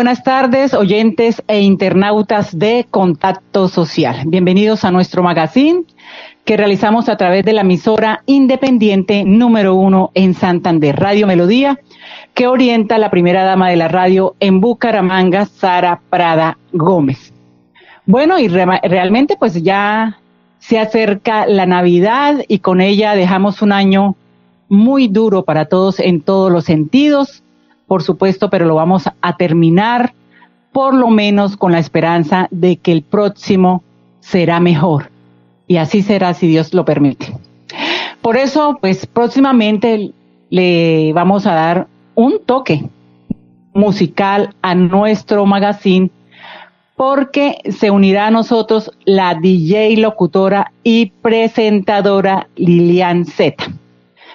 Buenas tardes, oyentes e internautas de Contacto Social. Bienvenidos a nuestro magazine que realizamos a través de la emisora independiente número uno en Santander, Radio Melodía, que orienta a la primera dama de la radio en Bucaramanga, Sara Prada Gómez. Bueno, y realmente pues ya se acerca la Navidad y con ella dejamos un año muy duro para todos en todos los sentidos por supuesto, pero lo vamos a terminar por lo menos con la esperanza de que el próximo será mejor. Y así será si Dios lo permite. Por eso, pues próximamente le vamos a dar un toque musical a nuestro magazine porque se unirá a nosotros la DJ locutora y presentadora Lilian Zeta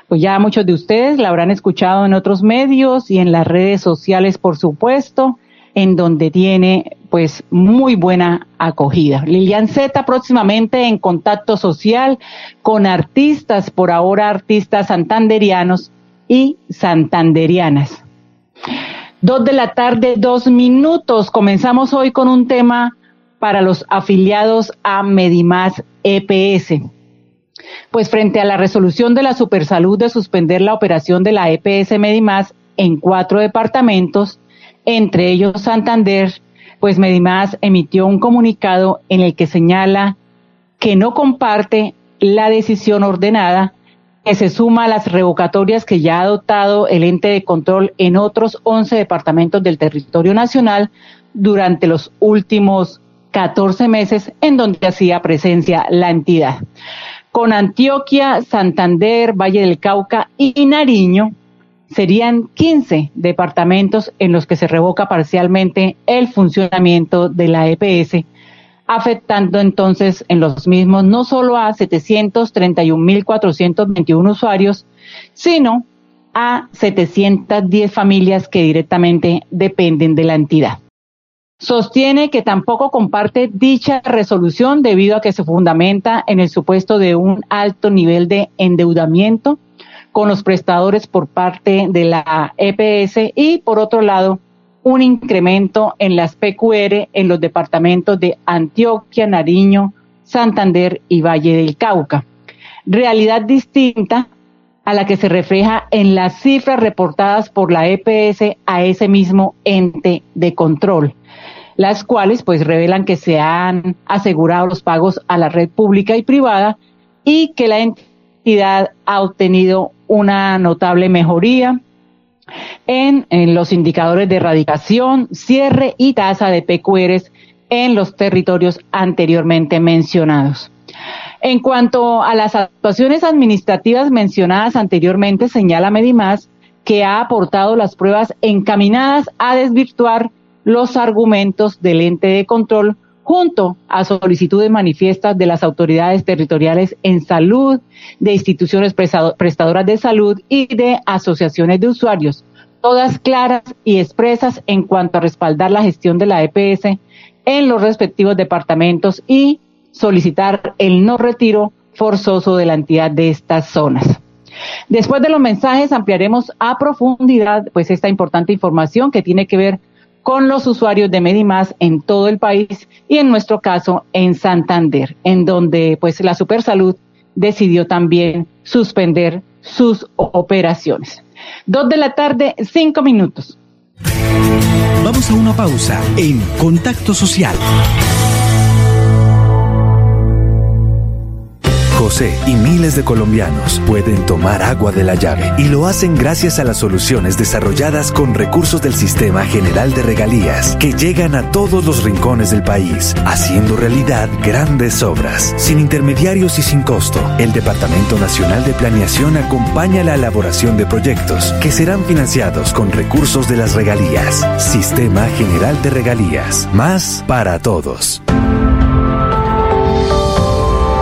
pues ya muchos de ustedes la habrán escuchado en otros medios y en las redes sociales, por supuesto, en donde tiene pues muy buena acogida. Lilian Z próximamente en contacto social con artistas, por ahora artistas santanderianos y santanderianas. Dos de la tarde, dos minutos. Comenzamos hoy con un tema para los afiliados a Medimás EPS pues frente a la resolución de la Supersalud de suspender la operación de la EPS Medimás en cuatro departamentos, entre ellos Santander, pues Medimás emitió un comunicado en el que señala que no comparte la decisión ordenada que se suma a las revocatorias que ya ha adoptado el ente de control en otros 11 departamentos del territorio nacional durante los últimos 14 meses en donde hacía presencia la entidad con Antioquia, Santander, Valle del Cauca y Nariño, serían 15 departamentos en los que se revoca parcialmente el funcionamiento de la EPS, afectando entonces en los mismos no solo a 731.421 usuarios, sino a 710 familias que directamente dependen de la entidad. Sostiene que tampoco comparte dicha resolución debido a que se fundamenta en el supuesto de un alto nivel de endeudamiento con los prestadores por parte de la EPS y, por otro lado, un incremento en las PQR en los departamentos de Antioquia, Nariño, Santander y Valle del Cauca. Realidad distinta a la que se refleja en las cifras reportadas por la EPS a ese mismo ente de control las cuales pues revelan que se han asegurado los pagos a la red pública y privada y que la entidad ha obtenido una notable mejoría en, los indicadores de erradicación, cierre y tasa de PQRs en los territorios anteriormente mencionados. En cuanto a las actuaciones administrativas mencionadas anteriormente, señala Medimás que ha aportado las pruebas encaminadas a desvirtuar los argumentos del ente de control junto a solicitudes manifiestas de las autoridades territoriales en salud, de instituciones prestadoras de salud y de asociaciones de usuarios, todas claras y expresas en cuanto a respaldar la gestión de la EPS en los respectivos departamentos y solicitar el no retiro forzoso de la entidad de estas zonas. Después de los mensajes ampliaremos a profundidad pues esta importante información que tiene que ver con los usuarios de Medimás en todo el país y en nuestro caso en Santander, en donde pues la Supersalud decidió también suspender sus operaciones. Dos de la tarde, cinco minutos. Vamos a una pausa en Contacto Social. José y miles de colombianos pueden tomar agua de la llave y lo hacen gracias a las soluciones desarrolladas con recursos del Sistema General de Regalías que llegan a todos los rincones del país, haciendo realidad grandes obras. Sin intermediarios y sin costo, el Departamento Nacional de Planeación acompaña la elaboración de proyectos que serán financiados con recursos de las regalías. Sistema General de Regalías. Más para todos.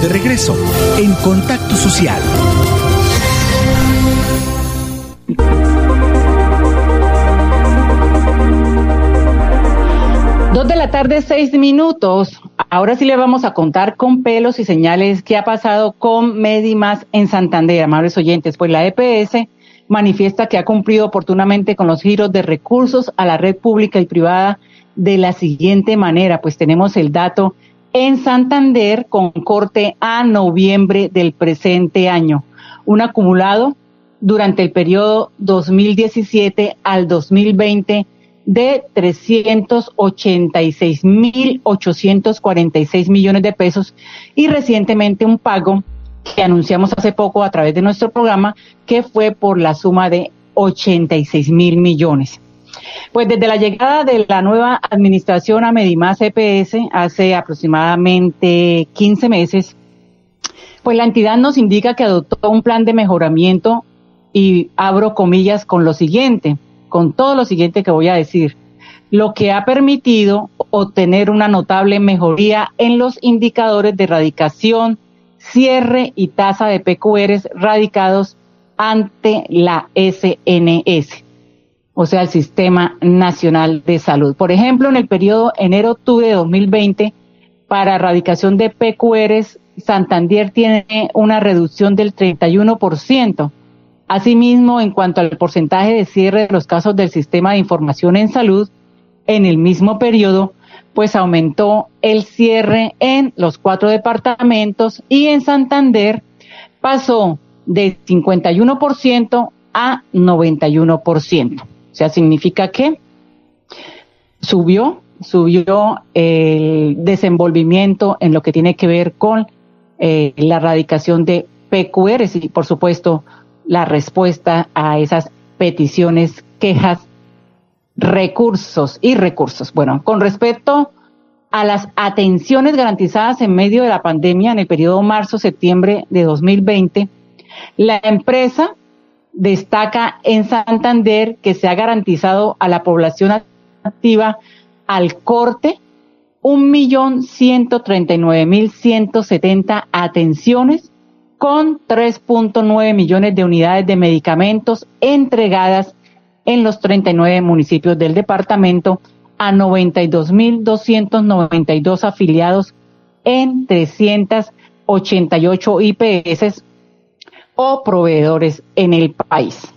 De regreso en Contacto Social. Dos de la tarde, seis minutos. Ahora sí le vamos a contar con pelos y señales qué ha pasado con Medimas en Santander, amables oyentes. Pues la EPS manifiesta que ha cumplido oportunamente con los giros de recursos a la red pública y privada de la siguiente manera. Pues tenemos el dato en Santander con corte a noviembre del presente año. Un acumulado durante el periodo 2017 al 2020 de 386.846 millones de pesos y recientemente un pago que anunciamos hace poco a través de nuestro programa que fue por la suma de 86 mil millones. Pues desde la llegada de la nueva administración a Medimás EPS hace aproximadamente 15 meses, pues la entidad nos indica que adoptó un plan de mejoramiento y abro comillas con lo siguiente, con todo lo siguiente que voy a decir, lo que ha permitido obtener una notable mejoría en los indicadores de radicación, cierre y tasa de PQRs radicados ante la SNS o sea, el Sistema Nacional de Salud. Por ejemplo, en el periodo enero-octubre de 2020, para erradicación de PQRs, Santander tiene una reducción del 31%. Asimismo, en cuanto al porcentaje de cierre de los casos del Sistema de Información en Salud, en el mismo periodo, pues aumentó el cierre en los cuatro departamentos y en Santander pasó de 51% a 91%. O sea, significa que subió, subió el desenvolvimiento en lo que tiene que ver con eh, la erradicación de PQRs y, por supuesto, la respuesta a esas peticiones, quejas, recursos y recursos. Bueno, con respecto a las atenciones garantizadas en medio de la pandemia en el periodo marzo-septiembre de 2020, la empresa destaca en Santander que se ha garantizado a la población activa al corte un millón ciento treinta y nueve mil ciento setenta atenciones con 3.9 millones de unidades de medicamentos entregadas en los 39 municipios del departamento a 92.292 afiliados en 388 IPS o proveedores en el país.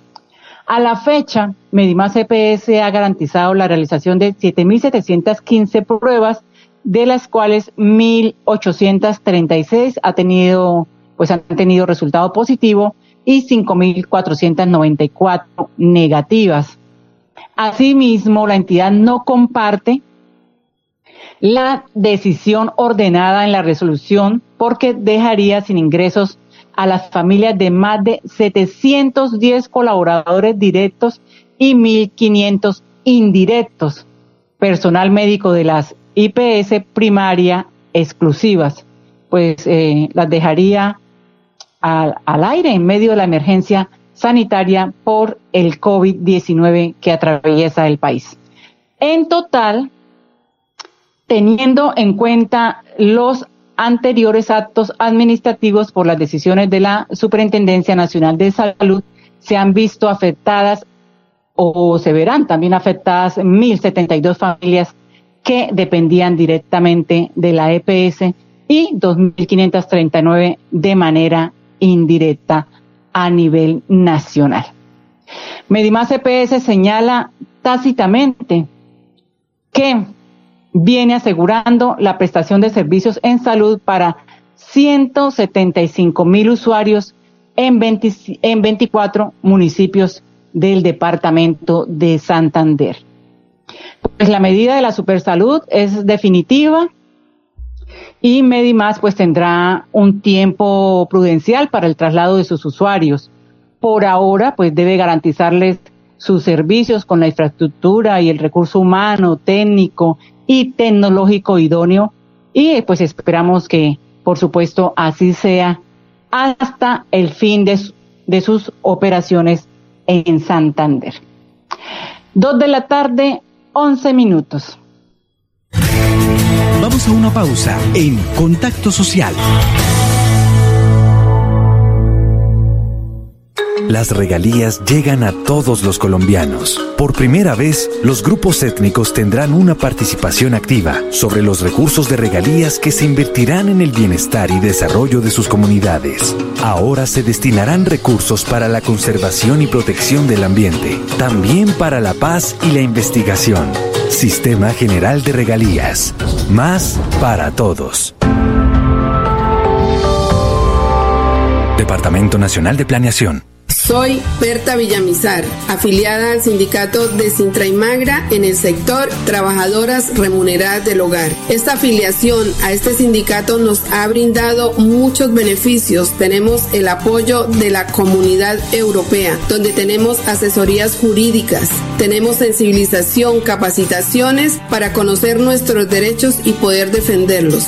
A la fecha, Medimás EPS ha garantizado la realización de 7.715 pruebas, de las cuales 1.836 ha tenido, pues han tenido resultado positivo y 5.494 negativas. Asimismo, la entidad no comparte la decisión ordenada en la resolución porque dejaría sin ingresos a las familias de más de 710 colaboradores directos y 1.500 indirectos, personal médico de las IPS primaria exclusivas, pues eh, las dejaría al, al aire en medio de la emergencia sanitaria por el COVID-19 que atraviesa el país. En total, teniendo en cuenta los anteriores actos administrativos por las decisiones de la Superintendencia Nacional de Salud, se han visto afectadas o se verán también afectadas 1.072 familias que dependían directamente de la EPS y 2.539 de manera indirecta a nivel nacional. Medimás EPS señala tácitamente que viene asegurando la prestación de servicios en salud para 175 mil usuarios en, en 24 municipios del departamento de Santander. Pues la medida de la supersalud es definitiva y Medimás pues tendrá un tiempo prudencial para el traslado de sus usuarios. Por ahora pues debe garantizarles sus servicios con la infraestructura y el recurso humano, técnico y tecnológico idóneo y pues esperamos que por supuesto así sea hasta el fin de, sus operaciones en Santander. Dos de la tarde, once minutos. Vamos a una pausa en Contacto Social. Las regalías llegan a todos los colombianos. Por primera vez, los grupos étnicos tendrán una participación activa sobre los recursos de regalías que se invertirán en el bienestar y desarrollo de sus comunidades. Ahora se destinarán recursos para la conservación y protección del ambiente, también para la paz y la investigación. Sistema General de Regalías. Más para todos. Departamento Nacional de Planeación. Soy Berta Villamizar, afiliada al sindicato de Sintra y Magra en el sector Trabajadoras Remuneradas del Hogar. Esta afiliación a este sindicato nos ha brindado muchos beneficios. Tenemos el apoyo de la comunidad europea, donde tenemos asesorías jurídicas, tenemos sensibilización, capacitaciones para conocer nuestros derechos y poder defenderlos.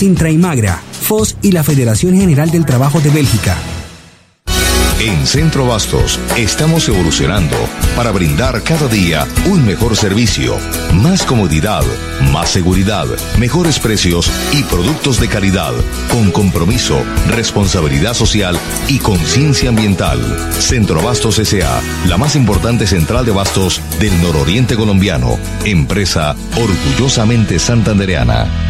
Sintra y Magra, FOS y la Federación General del Trabajo de Bélgica. En Centro Bastos estamos evolucionando para brindar cada día un mejor servicio, más comodidad, más seguridad, mejores precios y productos de calidad, con compromiso, responsabilidad social y conciencia ambiental. Centro Bastos S.A., la más importante central de bastos del nororiente colombiano, empresa orgullosamente santandereana.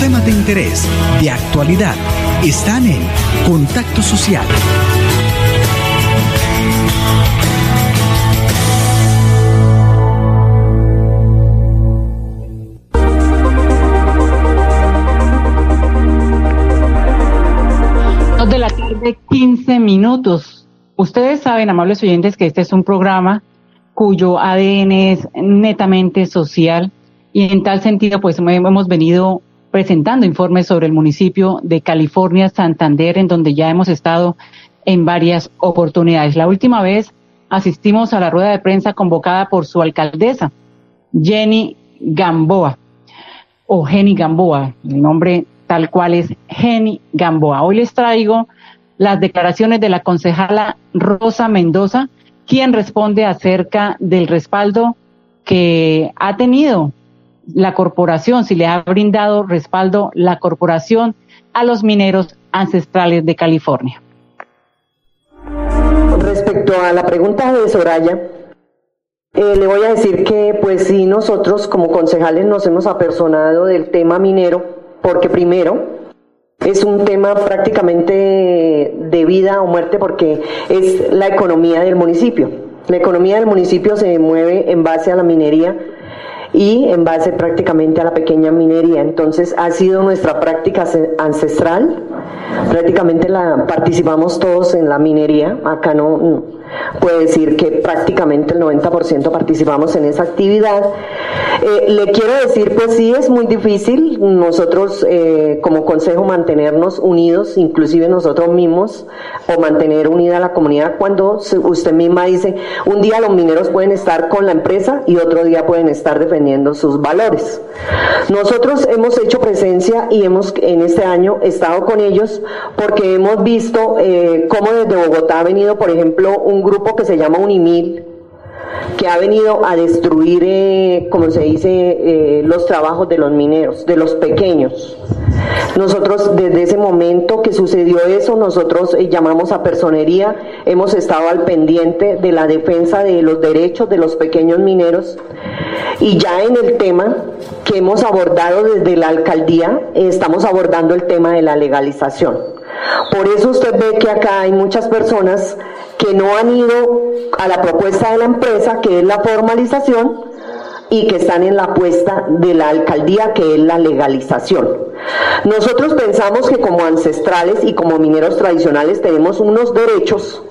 temas de interés, de actualidad, están en Contacto Social. Dos de la tarde, 15 minutos. Ustedes saben, amables oyentes, que este es un programa cuyo ADN es netamente social y en tal sentido pues hemos venido presentando informes sobre el municipio de California, Santander, en donde ya hemos estado en varias oportunidades. La última vez asistimos a la rueda de prensa convocada por su alcaldesa, Jenny Gamboa, o Jenny Gamboa, el nombre tal cual es Jenny Gamboa. Hoy les traigo las declaraciones de la concejala Rosa Mendoza, quien responde acerca del respaldo que ha tenido la corporación, si le ha brindado respaldo la corporación a los mineros ancestrales de California. Respecto a la pregunta de Soraya, eh, le voy a decir que pues sí, nosotros como concejales nos hemos apersonado del tema minero, porque primero es un tema prácticamente de vida o muerte porque es la economía del municipio. La economía del municipio se mueve en base a la minería y en base prácticamente a la pequeña minería. Entonces ha sido nuestra práctica ancestral, prácticamente participamos todos en la minería, acá no, puede decir que prácticamente el 90% participamos en esa actividad. Eh, le quiero decir, pues sí, es muy difícil nosotros eh, como consejo mantenernos unidos, inclusive nosotros mismos, o mantener unida la comunidad cuando usted misma dice, un día los mineros pueden estar con la empresa y otro día pueden estar defendiendo sus valores. Nosotros hemos hecho presencia y hemos en este año estado con porque hemos visto eh, cómo desde Bogotá ha venido, por ejemplo, un grupo que se llama Unimil, que ha venido a destruir, eh, como se dice, eh, los trabajos de los mineros, de los pequeños. Nosotros desde ese momento que sucedió eso, nosotros eh, llamamos a personería, hemos estado al pendiente de la defensa de los derechos de los pequeños mineros y ya en el tema que hemos abordado desde la alcaldía, estamos abordando el tema de la legalización. Por eso usted ve que acá hay muchas personas que no han ido a la propuesta de la empresa, que es la formalización, y que están en la apuesta de la alcaldía, que es la legalización. Nosotros pensamos que como ancestrales y como mineros tradicionales tenemos unos derechos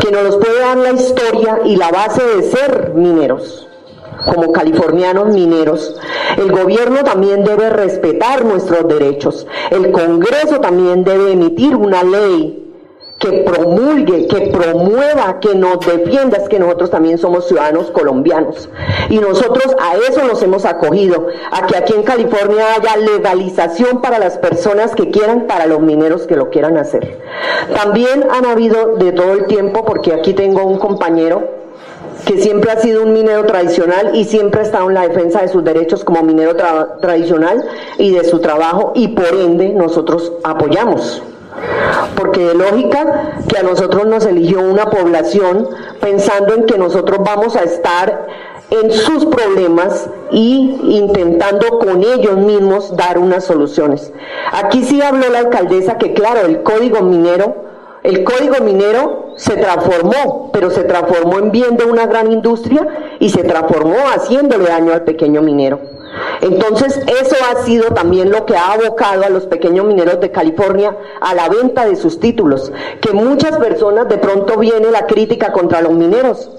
que nos los puede dar la historia y la base de ser mineros como californianos mineros. El gobierno también debe respetar nuestros derechos. El Congreso también debe emitir una ley que promulgue, que promueva, que nos defienda, es que nosotros también somos ciudadanos colombianos. Y nosotros a eso nos hemos acogido, a que aquí en California haya legalización para las personas que quieran, para los mineros que lo quieran hacer. También han habido de todo el tiempo, porque aquí tengo un compañero que siempre ha sido un minero tradicional y siempre ha estado en la defensa de sus derechos como minero tradicional y de su trabajo y por ende nosotros apoyamos porque de lógica que a nosotros nos eligió una población pensando en que nosotros vamos a estar en sus problemas y intentando con ellos mismos dar unas soluciones. Aquí sí habló la alcaldesa que claro, el código minero, el código minero se transformó, pero se transformó en bien de una gran industria y se transformó haciéndole daño al pequeño minero. Entonces, eso ha sido también lo que ha abocado a los pequeños mineros de California a la venta de sus títulos, que muchas personas de pronto viene la crítica contra los mineros,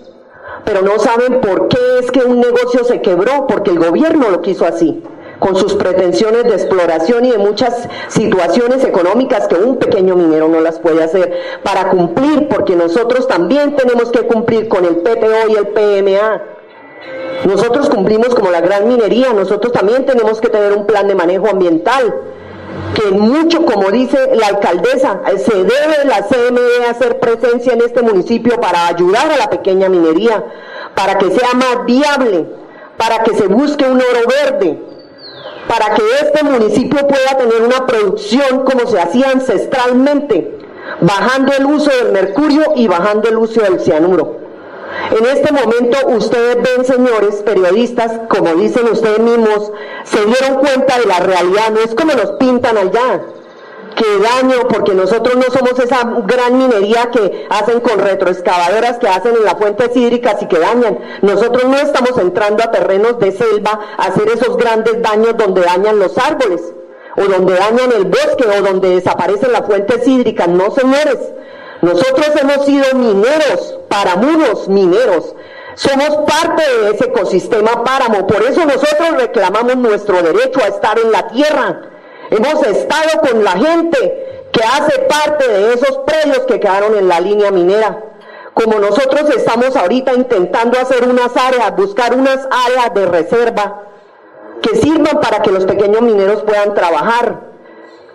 pero no saben por qué es que un negocio se quebró, porque el gobierno lo quiso así con sus pretensiones de exploración y de muchas situaciones económicas que un pequeño minero no las puede hacer para cumplir, porque nosotros también tenemos que cumplir con el PTO y el PMA nosotros cumplimos como la gran minería, nosotros también tenemos que tener un plan de manejo ambiental, que mucho, como dice la alcaldesa, se debe la CME hacer presencia en este municipio para ayudar a la pequeña minería, para que sea más viable, para que se busque un oro verde, para que este municipio pueda tener una producción como se hacía ancestralmente, bajando el uso del mercurio y bajando el uso del cianuro. En este momento ustedes ven, señores periodistas, como dicen ustedes mismos, se dieron cuenta de la realidad, no es como nos pintan allá que daño, porque nosotros no somos esa gran minería que hacen con retroexcavadoras que hacen en las fuentes hídricas y que dañan. Nosotros no estamos entrando a terrenos de selva a hacer esos grandes daños donde dañan los árboles o donde dañan el bosque o donde desaparecen las fuentes hídricas. No, señores. Nosotros hemos sido mineros, paramuros mineros. Somos parte de ese ecosistema páramo. Por eso nosotros reclamamos nuestro derecho a estar en la tierra. Hemos estado con la gente que hace parte de esos predios que quedaron en la línea minera como nosotros estamos ahorita intentando hacer unas áreas, buscar unas áreas de reserva que sirvan para que los pequeños mineros puedan trabajar.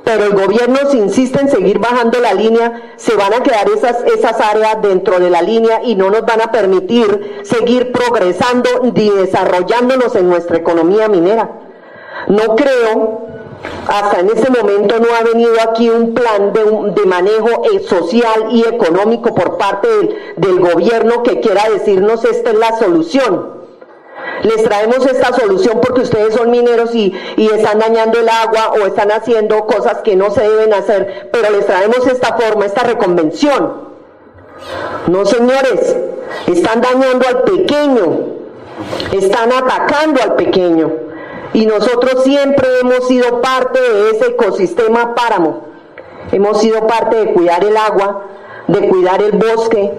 Pero el gobierno si insiste en seguir bajando la línea, se van a quedar esas, esas áreas dentro de la línea y no nos van a permitir seguir progresando ni desarrollándonos en nuestra economía minera. No creo hasta en ese momento no ha venido aquí un plan de, manejo eh, social y económico por parte del, gobierno que quiera decirnos esta es la solución. Les traemos esta solución porque ustedes son mineros y, y, están dañando el agua o están haciendo cosas que no se deben hacer, pero les traemos esta forma, esta reconvención. No, señores, están dañando al pequeño, están atacando al pequeño y nosotros siempre hemos sido parte de ese ecosistema páramo. Hemos sido parte de cuidar el agua, de cuidar el bosque,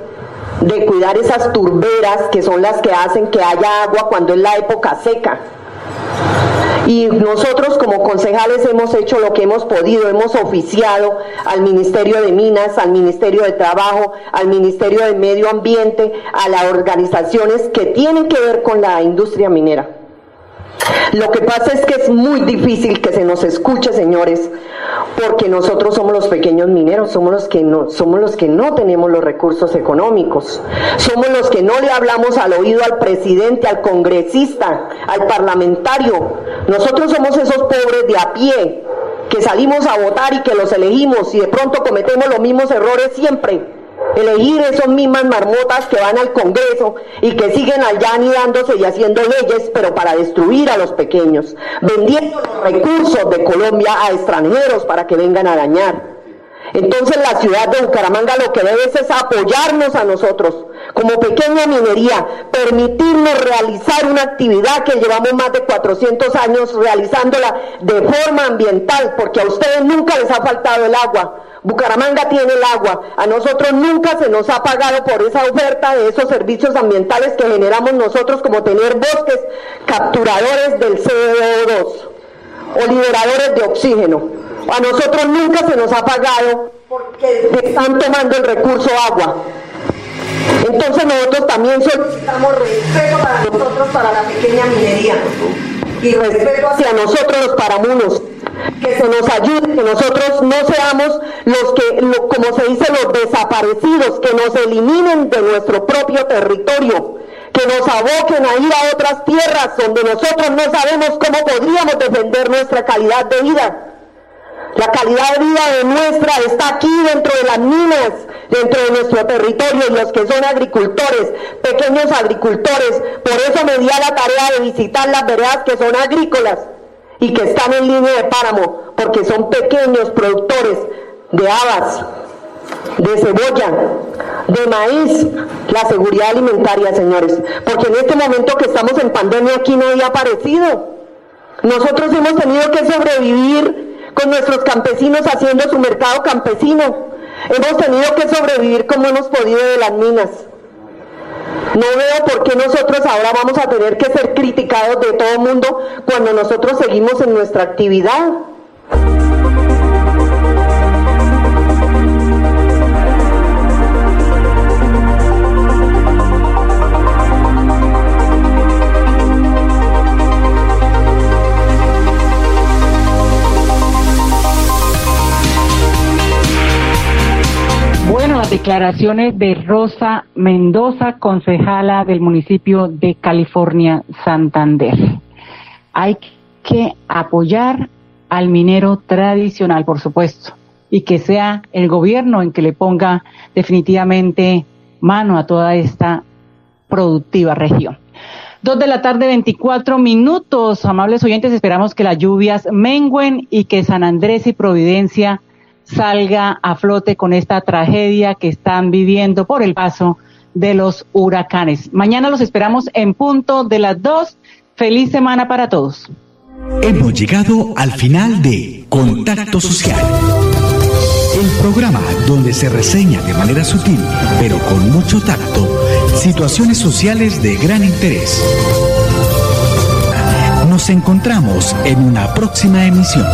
de cuidar esas turberas que son las que hacen que haya agua cuando es la época seca. Y nosotros como concejales hemos hecho lo que hemos podido, hemos oficiado al Ministerio de Minas, al Ministerio de Trabajo, al Ministerio de Medio Ambiente, a las organizaciones que tienen que ver con la industria minera. Lo que pasa es que es muy difícil que se nos escuche, señores, porque nosotros somos los pequeños mineros, somos los que no, somos los que no tenemos los recursos económicos, somos los que no le hablamos al oído al presidente, al congresista, al parlamentario. Nosotros somos esos pobres de a pie que salimos a votar y que los elegimos y de pronto cometemos los mismos errores siempre elegir esas mismas marmotas que van al Congreso y que siguen allá anidándose y haciendo leyes, pero para destruir a los pequeños, vendiendo los recursos de Colombia a extranjeros para que vengan a dañar. Entonces la ciudad de Bucaramanga lo que debe es apoyarnos a nosotros como pequeña minería, permitirnos realizar una actividad que llevamos más de 400 años realizándola de forma ambiental, porque a ustedes nunca les ha faltado el agua, Bucaramanga tiene el agua. A nosotros nunca se nos ha pagado por esa oferta de esos servicios ambientales que generamos nosotros, como tener bosques capturadores del CO2 o liberadores de oxígeno. A nosotros nunca se nos ha pagado porque están tomando el recurso agua. Entonces nosotros también solicitamos respeto para nosotros, para la pequeña minería y respeto hacia nosotros los paramunos que se nos ayude, que nosotros no seamos los que, como se dice, los desaparecidos, que nos eliminen de nuestro propio territorio, que nos aboquen a ir a otras tierras donde nosotros no sabemos cómo podríamos defender nuestra calidad de vida. La calidad de vida de nuestra está aquí dentro de las minas, dentro de nuestro territorio los que son agricultores, pequeños agricultores. Por eso me di a la tarea de visitar las veredas que son agrícolas y que están en línea de páramo porque son pequeños productores de habas, de cebolla, de maíz, la seguridad alimentaria, señores. Porque en este momento que estamos en pandemia aquí no había aparecido. Nosotros hemos tenido que sobrevivir con nuestros campesinos haciendo su mercado campesino. Hemos tenido que sobrevivir como hemos podido de las minas. No veo por qué nosotros ahora vamos a tener que ser criticados de todo el mundo cuando nosotros seguimos en nuestra actividad. Declaraciones de Rosa Mendoza, concejala del municipio de California, Santander. Hay que apoyar al minero tradicional, por supuesto, y que sea el gobierno en que le ponga definitivamente mano a toda esta productiva región. Dos de la tarde, 24 minutos. Amables oyentes, esperamos que las lluvias menguen y que San Andrés y Providencia salga a flote con esta tragedia que están viviendo por el paso de los huracanes. Mañana los esperamos en punto de las 2. Feliz semana para todos. Hemos llegado al final de Contacto Social. El programa donde se reseña de manera sutil, pero con mucho tacto, situaciones sociales de gran interés. Nos encontramos en una próxima emisión.